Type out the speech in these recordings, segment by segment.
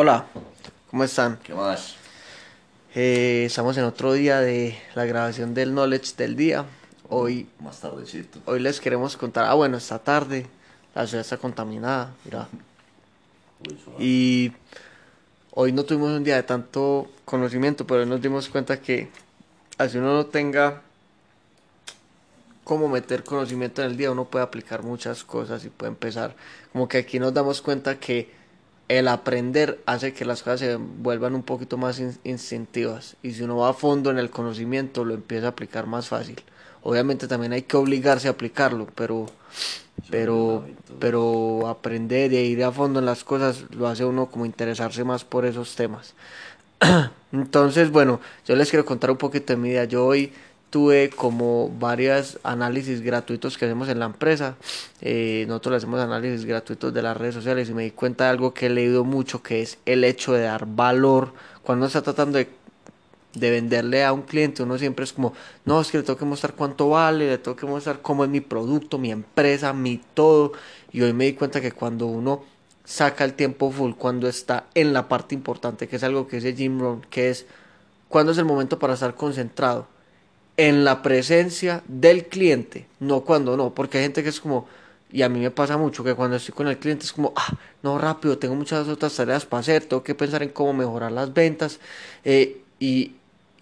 Hola, ¿cómo están? ¿Qué más? Eh, estamos en otro día de la grabación del Knowledge del día. Hoy, Más tardecito. hoy les queremos contar, ah bueno, esta tarde la ciudad está contaminada, mira. Uy, suave. Y hoy no tuvimos un día de tanto conocimiento, pero hoy nos dimos cuenta que así uno no tenga cómo meter conocimiento en el día, uno puede aplicar muchas cosas y puede empezar. Como que aquí nos damos cuenta que el aprender hace que las cosas se vuelvan un poquito más in- instintivas. Y si uno va a fondo en el conocimiento, lo empieza a aplicar más fácil. Obviamente también hay que obligarse a aplicarlo, pero pero pero aprender e ir a fondo en las cosas lo hace uno como interesarse más por esos temas. Entonces, bueno, yo les quiero contar un poquito de mi vida. Yo hoy tuve como varios análisis gratuitos que hacemos en la empresa. Eh, nosotros hacemos análisis gratuitos de las redes sociales y me di cuenta de algo que he leído mucho, que es el hecho de dar valor. Cuando uno está tratando de de venderle a un cliente, uno siempre es como, no, es que le tengo que mostrar cuánto vale, le tengo que mostrar cómo es mi producto, mi empresa, mi todo. Y hoy me di cuenta que cuando uno saca el tiempo full, cuando está en la parte importante, que es algo que dice Jim Rohn, que es cuando es el momento para estar concentrado en la presencia del cliente, no cuando no, porque hay gente que es como, y a mí me pasa mucho que cuando estoy con el cliente es como, ah, no, rápido, tengo muchas otras tareas para hacer, tengo que pensar en cómo mejorar las ventas, eh, y,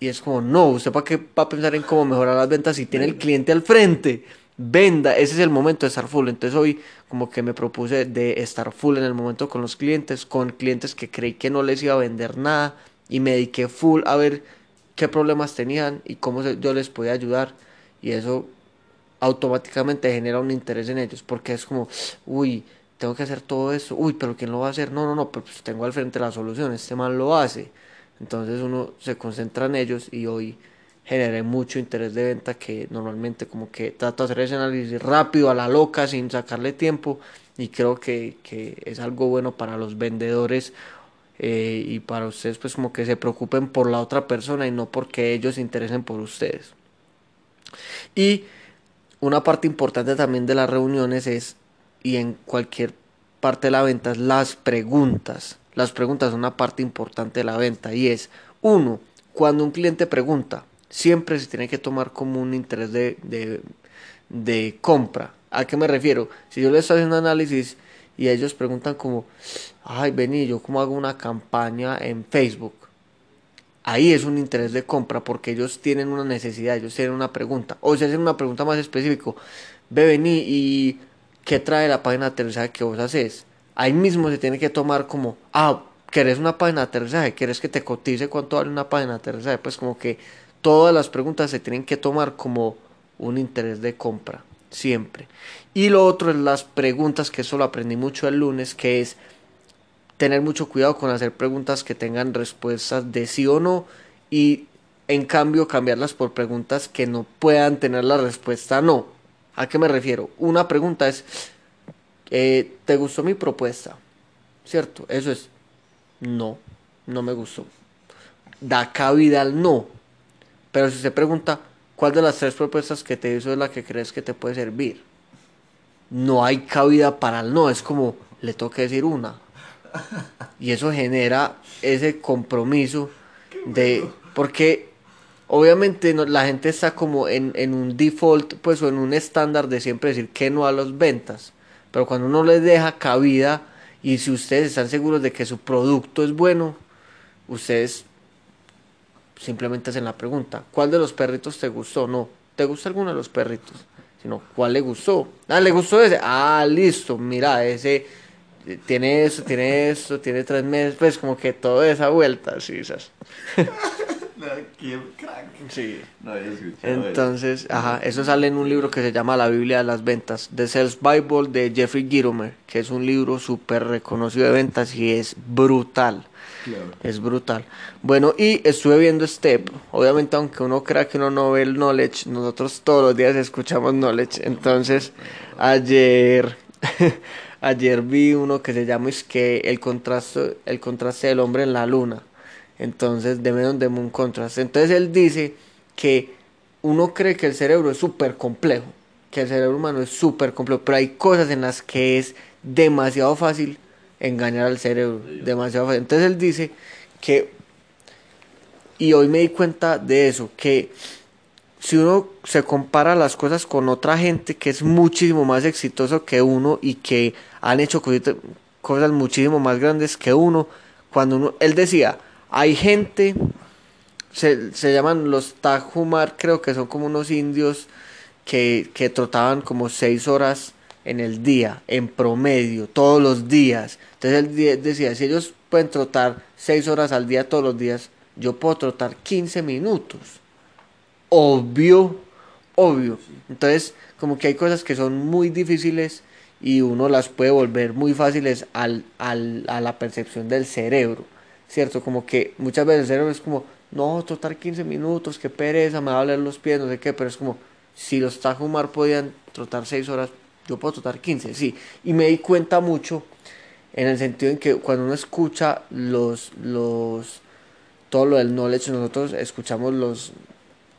y es como, no, usted para qué va a pensar en cómo mejorar las ventas si tiene el cliente al frente, venda, ese es el momento de estar full, entonces hoy como que me propuse de estar full en el momento con los clientes, con clientes que creí que no les iba a vender nada, y me dediqué full a ver qué problemas tenían y cómo yo les podía ayudar. Y eso automáticamente genera un interés en ellos porque es como, uy, tengo que hacer todo eso, uy, pero ¿quién lo va a hacer? No, no, no, pues tengo al frente la solución, este man lo hace. Entonces uno se concentra en ellos y hoy generé mucho interés de venta que normalmente como que trato de hacer ese análisis rápido a la loca sin sacarle tiempo. Y creo que, que es algo bueno para los vendedores eh, y para ustedes pues como que se preocupen por la otra persona y no porque ellos se interesen por ustedes. Y una parte importante también de las reuniones es, y en cualquier parte de la venta, es las preguntas. Las preguntas son una parte importante de la venta y es, uno, cuando un cliente pregunta, siempre se tiene que tomar como un interés de, de, de compra. ¿A qué me refiero? Si yo les estoy haciendo análisis y ellos preguntan como, ay, vení, yo cómo hago una campaña en Facebook ahí es un interés de compra porque ellos tienen una necesidad, ellos tienen una pregunta. O si hacen una pregunta más específica, ve, vení y ¿qué trae la página de aterrizaje que vos haces? Ahí mismo se tiene que tomar como, ah, ¿querés una página de aterrizaje? ¿Querés que te cotice cuánto vale una página de aterrizaje? Pues como que todas las preguntas se tienen que tomar como un interés de compra, siempre. Y lo otro es las preguntas, que eso lo aprendí mucho el lunes, que es tener mucho cuidado con hacer preguntas que tengan respuestas de sí o no y en cambio cambiarlas por preguntas que no puedan tener la respuesta no. ¿A qué me refiero? Una pregunta es, eh, ¿te gustó mi propuesta? ¿Cierto? Eso es, no, no me gustó. Da cabida al no. Pero si se pregunta, ¿cuál de las tres propuestas que te hizo es la que crees que te puede servir? No hay cabida para el no, es como, le toca decir una. Y eso genera ese compromiso de... Porque obviamente no- la gente está como en, en un default, pues o en un estándar de siempre decir que no a las ventas. Pero cuando uno les deja cabida y si ustedes están seguros de que su producto es bueno, ustedes simplemente hacen la pregunta, ¿cuál de los perritos te gustó? No, ¿te gusta alguno de los perritos? Sino, ¿cuál le gustó? Ah, le gustó ese. Ah, listo, mira, ese eh, tiene eso, tiene eso, tiene tres meses, pues como que toda esa vuelta, sí, esas. No, qué crack. Sí. No había escuchado eso. Entonces, ajá, eso sale en un libro que se llama La Biblia de las Ventas, The Sales Bible de Jeffrey Gitomer, que es un libro súper reconocido de ventas y es brutal. Claro. Es brutal. Bueno, y estuve viendo Step. Obviamente, aunque uno crea que uno no ve el knowledge, nosotros todos los días escuchamos knowledge. Entonces, ayer, ayer vi uno que se llama es que el contraste, el contraste del hombre en la luna. Entonces, de Men on the Moon Contrast. Entonces, él dice que uno cree que el cerebro es súper complejo, que el cerebro humano es súper complejo, pero hay cosas en las que es demasiado fácil engañar al cerebro. Demasiado fácil. Entonces él dice que, y hoy me di cuenta de eso, que si uno se compara las cosas con otra gente que es muchísimo más exitoso que uno y que han hecho cosas muchísimo más grandes que uno, cuando uno, él decía, hay gente, se, se llaman los Tajumar, creo que son como unos indios que, que trotaban como seis horas en el día, en promedio, todos los días. Entonces él de- decía, si ellos pueden trotar seis horas al día todos los días, yo puedo trotar 15 minutos. Obvio, obvio. Entonces, como que hay cosas que son muy difíciles y uno las puede volver muy fáciles al, al, a la percepción del cerebro, ¿cierto? Como que muchas veces el es como, no, trotar 15 minutos, qué pereza, me va a doler los pies, no sé qué, pero es como, si los Tajumar podían trotar 6 horas, yo puedo trotar 15, sí. Y me di cuenta mucho en el sentido en que cuando uno escucha los, los, todo lo del knowledge, nosotros escuchamos los,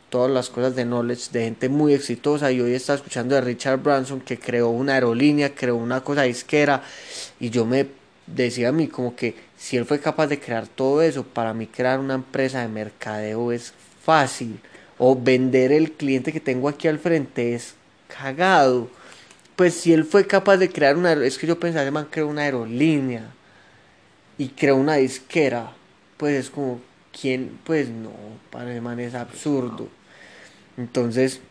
todas las cosas de knowledge de gente muy exitosa y hoy está escuchando de Richard Branson que creó una aerolínea, creó una cosa disquera y yo me decía a mí como que si él fue capaz de crear todo eso, para mí crear una empresa de mercadeo es fácil o vender el cliente que tengo aquí al frente es cagado. Pues si él fue capaz de crear una, es que yo pensaba, ese man creó una aerolínea y creó una disquera, pues es como, ¿quién? Pues no, para el man es absurdo. Entonces,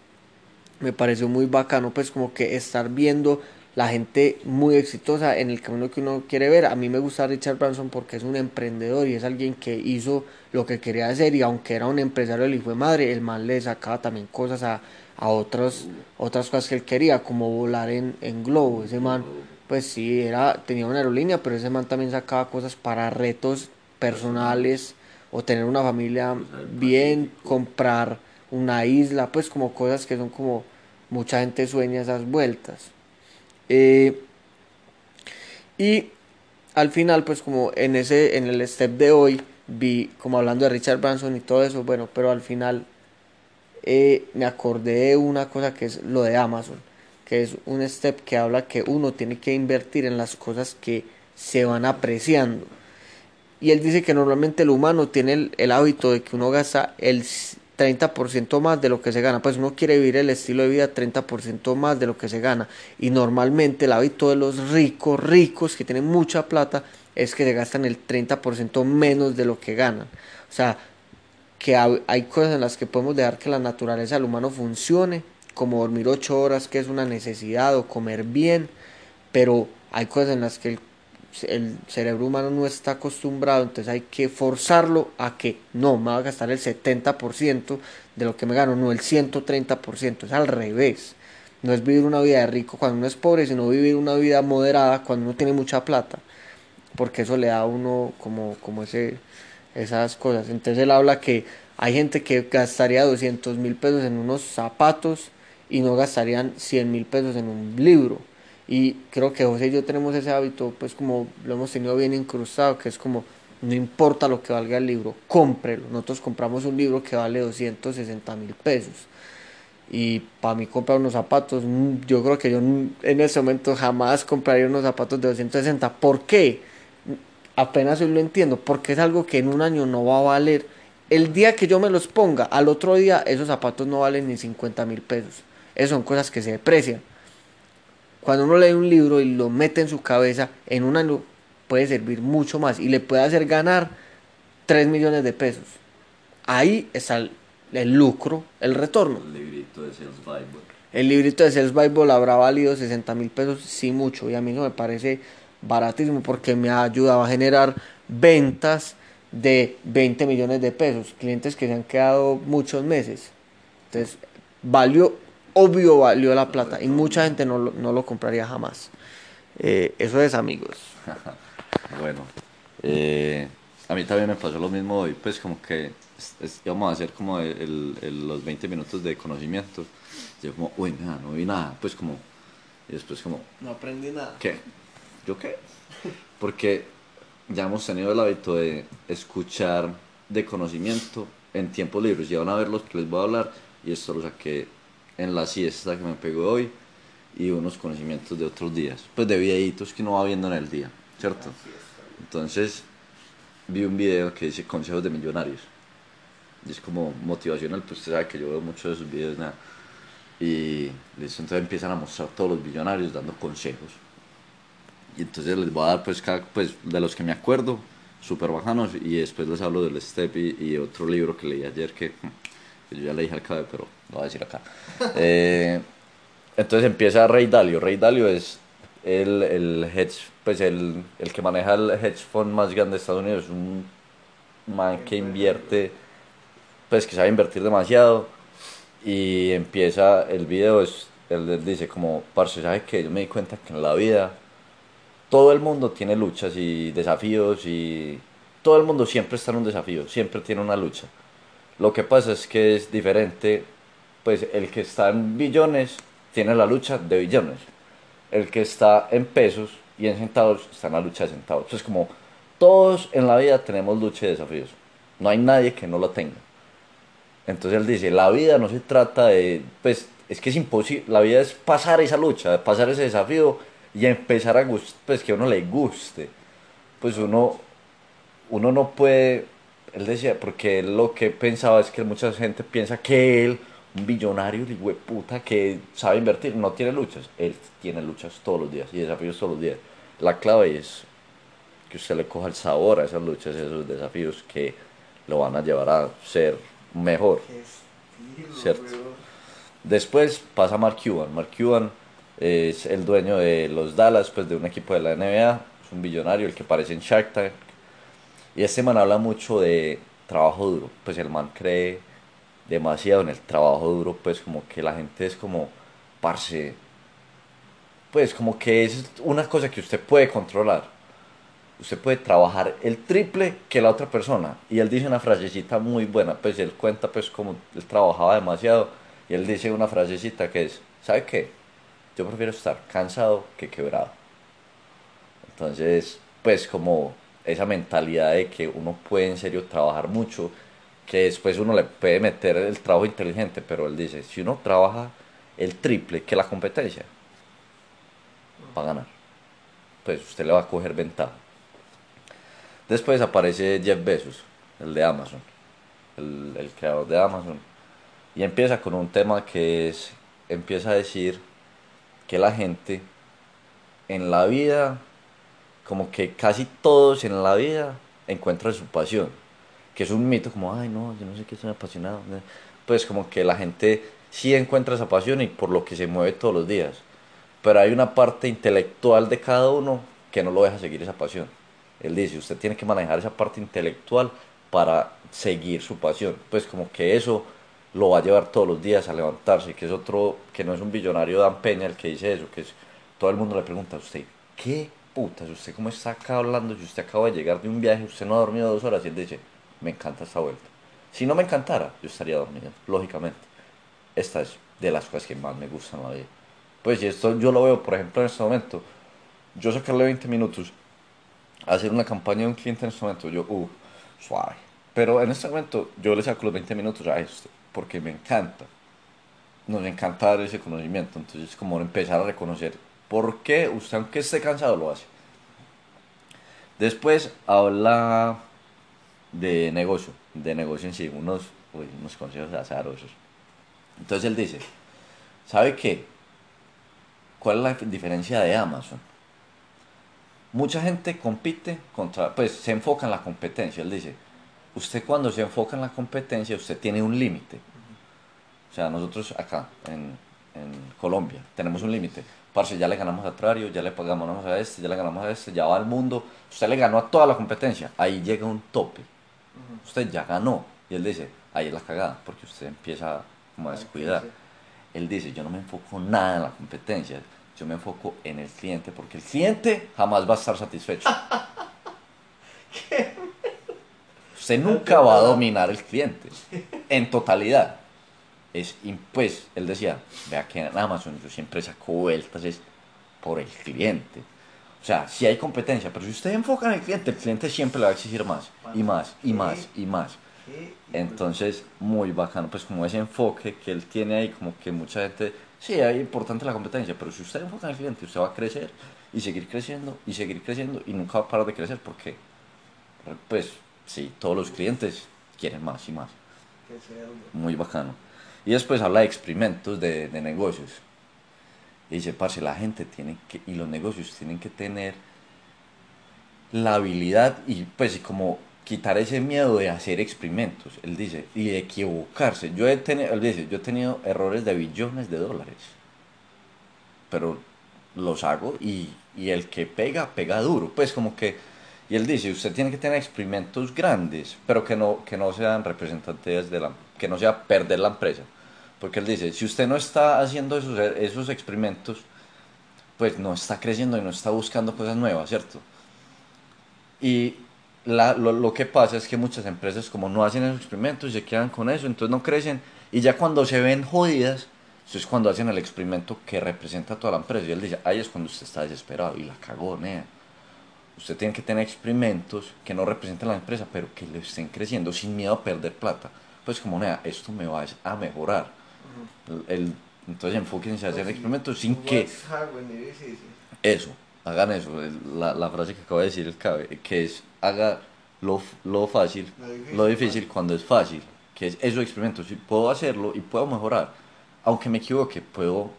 me pareció muy bacano, pues como que estar viendo la gente muy exitosa en el camino que uno quiere ver. A mí me gusta Richard Branson porque es un emprendedor y es alguien que hizo lo que quería hacer y aunque era un empresario el hijo de madre, el man le sacaba también cosas a, a otros, otras cosas que él quería, como volar en, en globo. Ese man, pues sí, era, tenía una aerolínea, pero ese man también sacaba cosas para retos personales o tener una familia bien, comprar una isla, pues como cosas que son como mucha gente sueña esas vueltas. Eh, y al final, pues como en ese, en el step de hoy, vi como hablando de Richard Branson y todo eso, bueno, pero al final eh, me acordé de una cosa que es lo de Amazon, que es un step que habla que uno tiene que invertir en las cosas que se van apreciando. Y él dice que normalmente el humano tiene el, el hábito de que uno gasta el 30% más de lo que se gana. Pues uno quiere vivir el estilo de vida 30% más de lo que se gana. Y normalmente el hábito de los ricos, ricos que tienen mucha plata, es que se gastan el 30% menos de lo que ganan. O sea, que hay, cosas en las que podemos dejar que la naturaleza del humano funcione, como dormir 8 horas, que es una necesidad, o comer bien, pero hay cosas en las que el el cerebro humano no está acostumbrado, entonces hay que forzarlo a que no, me va a gastar el 70% de lo que me gano, no el 130%, es al revés. No es vivir una vida de rico cuando uno es pobre, sino vivir una vida moderada cuando uno tiene mucha plata, porque eso le da a uno como, como ese, esas cosas. Entonces él habla que hay gente que gastaría 200 mil pesos en unos zapatos y no gastarían 100 mil pesos en un libro. Y creo que José y yo tenemos ese hábito, pues como lo hemos tenido bien incrustado, que es como, no importa lo que valga el libro, cómprelo. Nosotros compramos un libro que vale 260 mil pesos. Y para mí comprar unos zapatos, mm, yo creo que yo en ese momento jamás compraría unos zapatos de 260. ¿Por qué? Apenas hoy lo entiendo, porque es algo que en un año no va a valer. El día que yo me los ponga, al otro día esos zapatos no valen ni 50 mil pesos. Esas son cosas que se deprecian. Cuando uno lee un libro y lo mete en su cabeza, en un año puede servir mucho más y le puede hacer ganar 3 millones de pesos. Ahí está el, el lucro, el retorno. El librito de Sales Bible. El librito de Sales Bible habrá valido 60 mil pesos, sí mucho, y a mí no me parece baratísimo porque me ha ayudado a generar ventas de 20 millones de pesos, clientes que se han quedado muchos meses. Entonces, valió, obvio valió la plata y mucha gente no lo, no lo compraría jamás. Eh, eso es amigos. Bueno, eh, a mí también me pasó lo mismo hoy, pues como que íbamos a hacer como el- el- los 20 minutos de conocimiento. Yo como, uy, nada, no vi nada, pues como, y después como, No aprendí nada. ¿qué? ¿Yo qué? Porque ya hemos tenido el hábito de escuchar de conocimiento en tiempos libres. Ya van a ver los que les voy a hablar y esto lo saqué en la siesta que me pegó hoy y unos conocimientos de otros días, pues de videitos que uno va viendo en el día. ¿cierto? Entonces vi un video que dice consejos de millonarios. Y es como motivacional, pues usted sabe que yo veo muchos de esos videos, nada. Y listo, entonces empiezan a mostrar todos los millonarios dando consejos. Y entonces les voy a dar, pues, cada, pues de los que me acuerdo, súper bajanos. Y después les hablo del Step y, y otro libro que leí ayer que, que yo ya le dije al cabe, pero lo voy a decir acá. Eh, entonces empieza Rey Dalio. Rey Dalio es el, el hedge, pues el, el que maneja el hedge fund más grande de Estados Unidos. Es un man que invierte, pues que sabe invertir demasiado. Y empieza el video, es, él, él dice como, parce, ¿sabes qué? Yo me di cuenta que en la vida todo el mundo tiene luchas y desafíos y todo el mundo siempre está en un desafío, siempre tiene una lucha. Lo que pasa es que es diferente, pues el que está en billones tiene la lucha de billones. El que está en pesos y en centavos está en la lucha de centavos. Entonces como todos en la vida tenemos lucha y desafíos. No hay nadie que no lo tenga. Entonces él dice, la vida no se trata de, pues es que es imposible, la vida es pasar esa lucha, pasar ese desafío y empezar a pues que a uno le guste. Pues uno, uno no puede, él decía, porque él lo que pensaba es que mucha gente piensa que él, un billonario, de puta, que sabe invertir, no tiene luchas. Él tiene luchas todos los días y desafíos todos los días. La clave es que usted le coja el sabor a esas luchas, a esos desafíos que lo van a llevar a ser mejor. ¿Cierto? Después pasa Mark Cuban. Mark Cuban es el dueño de los Dallas, pues de un equipo de la NBA. Es un billonario, el que aparece en Shark Tank. Y este man habla mucho de trabajo duro. Pues el man cree demasiado en el trabajo duro, pues como que la gente es como, parce, pues como que es una cosa que usted puede controlar. Usted puede trabajar el triple que la otra persona. Y él dice una frasecita muy buena, pues él cuenta pues como él trabajaba demasiado. Y él dice una frasecita que es, ¿sabe qué? Yo prefiero estar cansado que quebrado. Entonces, pues como esa mentalidad de que uno puede en serio trabajar mucho, que después uno le puede meter el trabajo inteligente, pero él dice, si uno trabaja el triple que la competencia, va a ganar. Pues usted le va a coger ventaja. Después aparece Jeff Bezos, el de Amazon, el, creador de Amazon, y empieza con un tema que es, empieza a decir que la gente en la vida, como que casi todos en la vida encuentran su pasión, que es un mito como, ay no, yo no sé qué soy apasionado, pues como que la gente sí encuentra esa pasión y por lo que se mueve todos los días, pero hay una parte intelectual de cada uno que no lo deja seguir esa pasión. Él dice, usted tiene que manejar esa parte intelectual para seguir su pasión, pues como que eso lo va a llevar todos los días a levantarse, que es otro, que no es un billonario Dan Peña el que dice eso, que es, todo el mundo le pregunta a usted, ¿qué putas? ¿Usted cómo está acá hablando? Si usted acaba de llegar de un viaje, usted no ha dormido dos horas y él dice, me encanta esta vuelta. Si no me encantara, yo estaría dormido, lógicamente. Esta es de las cosas que más me gustan la vida. Pues y esto yo lo veo, por ejemplo, en este momento, yo sacarle 20 minutos a hacer una campaña de un cliente en este momento, yo, uh, suave. Pero en este momento yo le saco los 20 minutos a esto porque me encanta. Nos encanta dar ese conocimiento. Entonces, es como empezar a reconocer por qué usted, aunque esté cansado, lo hace. Después habla de negocio, de negocio en sí, unos, uy, unos consejos azarosos. Entonces él dice, ¿sabe qué? ¿Cuál es la diferencia de Amazon? Mucha gente compite contra, pues se enfoca en la competencia. Él dice, usted cuando se enfoca en la competencia, usted tiene un límite. O sea, nosotros acá, en, en Colombia, tenemos un límite. Parce, ya le ganamos a Trario, ya le pagamos a este, ya le ganamos a este, ya va al mundo. Usted le ganó a toda la competencia. Ahí llega un tope. Usted ya ganó. Y él dice, ahí es la cagada, porque usted empieza como a descuidar. Él dice, yo no me enfoco nada en la competencia, yo me enfoco en el cliente, porque el cliente jamás va a estar satisfecho. Usted nunca va a dominar el cliente en totalidad. Es, pues, él decía, vea que en Amazon yo siempre saco vueltas, es por el cliente. O sea, si hay competencia, pero si usted enfoca en el cliente, el cliente siempre le va a exigir más, y más, y más, y más. Entonces, muy bacano, pues como ese enfoque que él tiene ahí, como que mucha gente, sí, es importante la competencia, pero si usted enfoca en el cliente, usted va a crecer y seguir creciendo y seguir creciendo y nunca va a parar de crecer porque, pues, sí, todos los clientes quieren más y más. Muy bacano. Y después habla de experimentos de, de negocios. Y dice, parce, la gente tiene que, y los negocios tienen que tener la habilidad y pues y como quitar ese miedo de hacer experimentos, él dice, y de equivocarse. Yo he tenido, él dice, yo he tenido errores de billones de dólares, pero los hago y, y el que pega, pega duro. Pues como que, y él dice, usted tiene que tener experimentos grandes, pero que no, que no sean representantes de la, que no sea perder la empresa. Porque él dice, si usted no está haciendo esos, esos experimentos, pues no está creciendo y no está buscando cosas nuevas, ¿cierto? Y la, lo, lo, que pasa es que muchas empresas como no hacen esos experimentos, se quedan con eso, entonces no crecen y ya cuando se ven jodidas, eso es cuando hacen el experimento que representa a toda la empresa y él dice, ahí es cuando usted está desesperado y la cagó, nea. Usted tiene que tener experimentos que no representen a la empresa, pero que le estén creciendo sin miedo a perder plata. Pues como, nea, esto me va a mejorar. El, entonces enfóquense en hacer experimentos sin que... Eso, hagan eso. La, la, frase que acabo de decir el cabe, que es haga lo, lo fácil, lo difícil, lo difícil cuando es fácil. Que es eso experimento. Si puedo hacerlo y puedo mejorar, aunque me equivoque, puedo,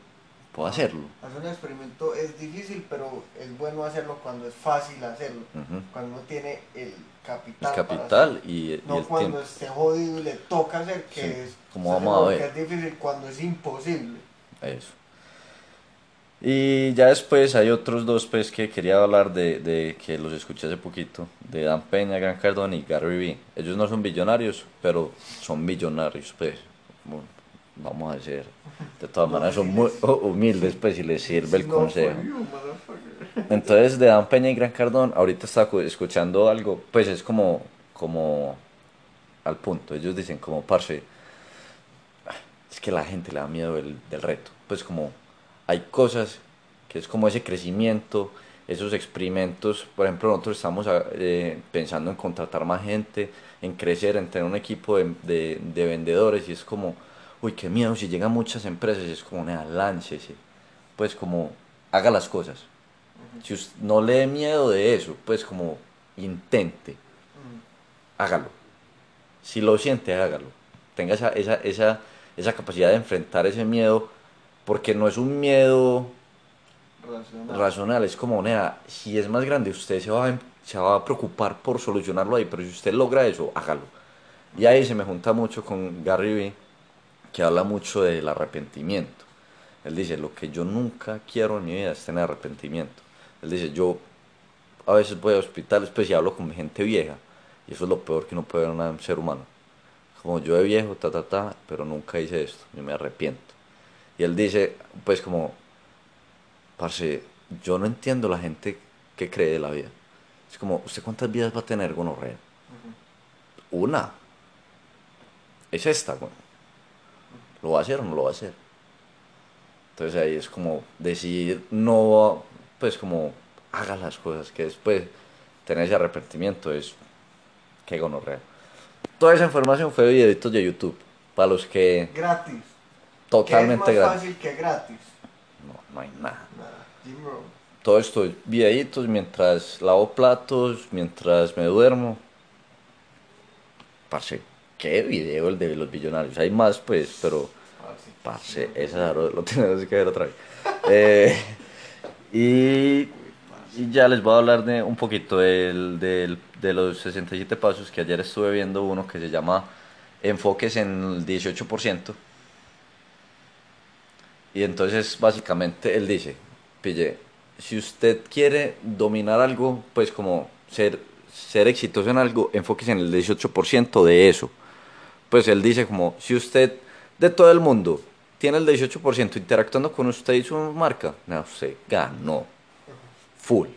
puedo hacerlo. Hacer un experimento es difícil, pero es bueno hacerlo cuando es fácil hacerlo. Uh -huh. Cuando uno tiene el capital. El capital y, y, no el cuando tiempo. esté jodido y le toca hacer, que Sí, es. como vamos a ver. que es difícil cuando es imposible. Eso. Y ya después hay otros dos pues que quería hablar de, de que los escuché hace poquito, de Dan Peña, Gran Cardone y Gary Vee. Ellos no son billonarios, pero son millonarios, pues. Bueno, vamos a decir. De todas maneras son muy humildes, pues, y les sirve el consejo. motherfucker. Entonces, de Dan Peña y Gran Cardón, ahorita cu- escuchando algo, pues es como, como al punto. Ellos dicen como, parce, es que la gente le da miedo del, del reto. Pues como hay cosas que es como ese crecimiento, esos experimentos. Por ejemplo, nosotros estamos eh, pensando en contratar más gente, en crecer, en tener un equipo de, de, de vendedores y es como, uy, qué miedo, si llegan muchas empresas es como, nada, láncese. Pues como, haga las cosas. Si usted no le dé miedo de eso, pues como intente, Mm. hágalo. Si lo siente, hágalo. Tenga esa, esa, esa, esa capacidad de enfrentar ese miedo, porque no es un miedo Racional. racional, es como, nea, si es más grande, usted se va, a, em- se va a preocupar por solucionarlo ahí, pero si usted logra eso, hágalo. Y ahí se me junta mucho con Gary Vee, que habla mucho del arrepentimiento. Él dice, lo que yo nunca quiero en mi vida es tener arrepentimiento. Él dice, yo a veces voy a hospitales, pues y hablo con gente vieja, y eso es lo peor que uno puede ver en un ser humano. Como yo de viejo, ta, ta, ta, pero nunca hice esto, yo me arrepiento. Y él dice, pues como, parce, yo no entiendo la gente que cree de la vida. Es como, ¿usted cuántas vidas va a tener gonorrea? Una. Es esta, güey. ¿Lo va a hacer o no lo va a hacer? Entonces ahí es como decidir no, pues como haga las cosas, que después tener ese arrepentimiento es que gonorrea. Toda esa información fue de videitos de YouTube, para los que Gratis. totalmente ¿Qué es más gratis. fácil que gratis? No, no hay nada. Todo esto es videitos mientras lavo platos, mientras me duermo. Parce, qué video el de los billonarios. Hay más, pues, pero, Parce. parce, esa lo, lo tenemos que ver otra vez. Eh, y, y ya les voy a hablar de un poquito del, del- de los 67 pasos que ayer estuve viendo uno que se llama Enfoques en el 18%. Y entonces básicamente él dice, pille, si usted quiere dominar algo, pues como ser, ser exitoso en algo, enfóquese en el 18% de eso. Pues él dice como, si usted de todo el mundo tiene el 18% interactuando con usted y su marca, no, usted ganó. Full.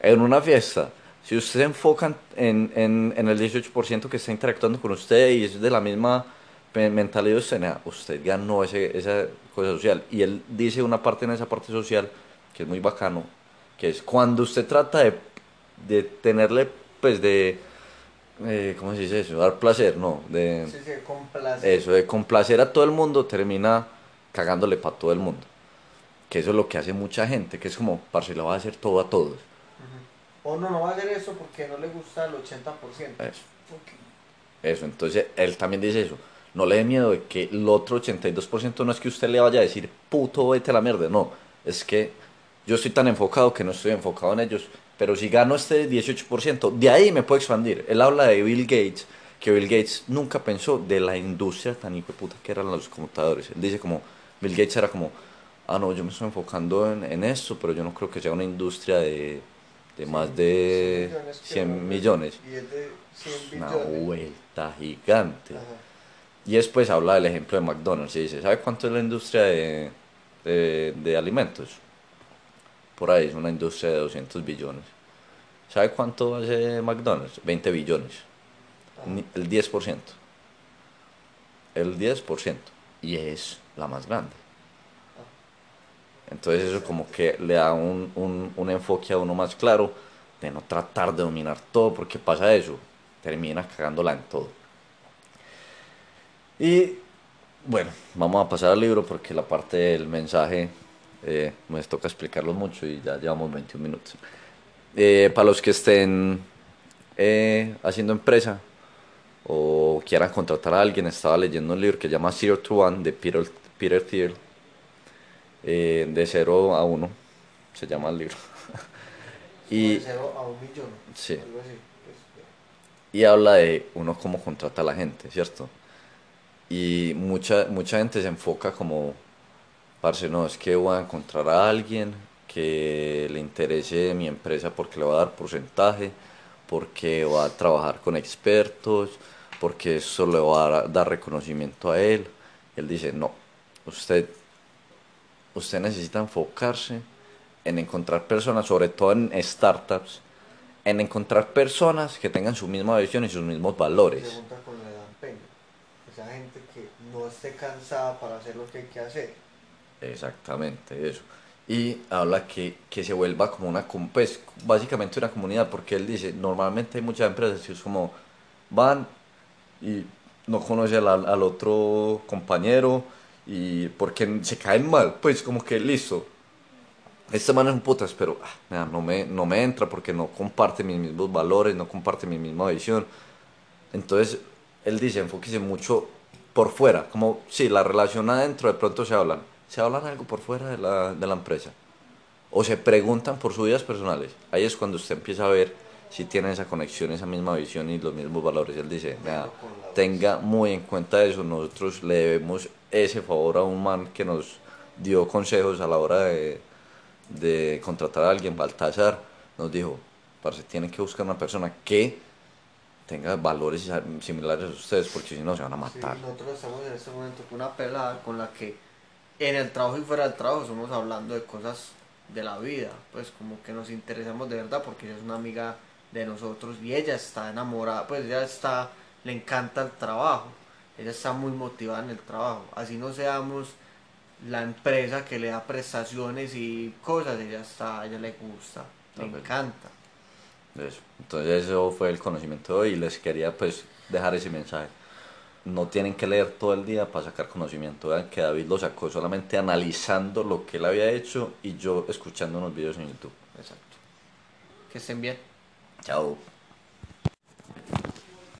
En una fiesta, si usted se enfoca en, en, en el 18% que está interactuando con usted y es de la misma mentalidad de usted, nada, usted ganó ese, esa cosa social. Y él dice una parte en esa parte social que es muy bacano, que es cuando usted trata de, de tenerle, pues de, eh, ¿cómo se dice eso? Dar placer, no, de... Sí, sí, con placer. Eso de complacer a todo el mundo termina cagándole para todo el mundo. Que eso es lo que hace mucha gente, que es como, parce, le va a hacer todo a todos. O no, no va a hacer eso porque no le gusta el 80%. Eso. Eso, entonces él también dice eso. No le dé miedo de que el otro 82% no es que usted le vaya a decir, puto, vete a la mierda. No, es que yo estoy tan enfocado que no estoy enfocado en ellos. Pero si gano este 18%, de ahí me puedo expandir. Él habla de Bill Gates, que Bill Gates nunca pensó de la industria tan hijo puta que eran los computadores. Él dice como, Bill Gates era como, ah, no, yo me estoy enfocando en, en esto, pero yo no creo que sea una industria de, de más de 100 millones. Y es de 100 Una billones. vuelta gigante. Ajá. Y después habla del ejemplo de McDonald's y dice, ¿sabe cuánto es la industria de, de, de alimentos? Por ahí es una industria de 200 billones. ¿Sabe cuánto hace McDonald's? 20 billones. El 10%. El 10%. Y es la más grande. Entonces eso como que le da un, un, un enfoque a uno más claro de no tratar de dominar todo, porque pasa eso, termina cagándola en todo. Y bueno, vamos a pasar al libro porque la parte del mensaje eh, me toca explicarlo mucho y ya llevamos 21 minutos. Eh, para los que estén eh, haciendo empresa o quieran contratar a alguien, estaba leyendo un libro que se llama Zero to One de Peter, Peter Thiel, eh, de 0 a 1, se llama el libro. y, De cero a un millón. Sí. Algo así. pues, y habla de uno cómo contrata a la gente, ¿cierto? Y mucha, mucha gente se enfoca como, parce, no, es que voy a encontrar a alguien que le interese mi empresa porque le va a dar porcentaje, porque va a trabajar con expertos, porque eso le va a dar- reconocimiento a él. Él dice, no, usted, usted necesita enfocarse en encontrar personas, sobre todo en startups, en encontrar personas que tengan su misma visión y sus mismos valores. Esa gente que no esté cansada para hacer lo que hay que hacer. Exactamente, eso. Y habla que, que se vuelva como una, pues básicamente una comunidad, porque él dice, normalmente hay muchas empresas que es como van y no conocen al, al otro compañero y porque se caen mal, pues como que listo. Este man es un putas, pero ah, no, me, no me entra porque no comparte mis mismos valores, no comparte mi misma visión. Entonces, él dice, enfóquese mucho por fuera, como si la relación adentro de pronto se hablan, se hablan algo por fuera de la, de la empresa, o se preguntan por sus vidas personales. Ahí es cuando usted empieza a ver si tienen esa conexión, esa misma visión y los mismos valores. Él dice, nada, tenga muy en cuenta eso, nosotros le debemos ese favor a un man que nos dio consejos a la hora de, de contratar a alguien, Baltasar, nos dijo, parce, tienen que buscar una persona que tenga valores similares a ustedes, porque si no se van a Sí, matar. nosotros estamos en este momento con una pelada con la que en el trabajo y fuera del trabajo estamos hablando de cosas de la vida, pues como que nos interesamos de verdad porque ella es una amiga de nosotros y ella está enamorada, pues ella está, le encanta el trabajo, ella está muy motivada en el trabajo, así no seamos la empresa que le da prestaciones y cosas, ella está, ella le gusta, le encanta. Eso. Entonces eso fue el conocimiento de hoy y les quería pues dejar ese mensaje. No tienen que leer todo el día para sacar conocimiento. Vean que David lo sacó solamente analizando lo que él había hecho y yo escuchando unos videos en YouTube. Exacto. Que estén bien. Chao.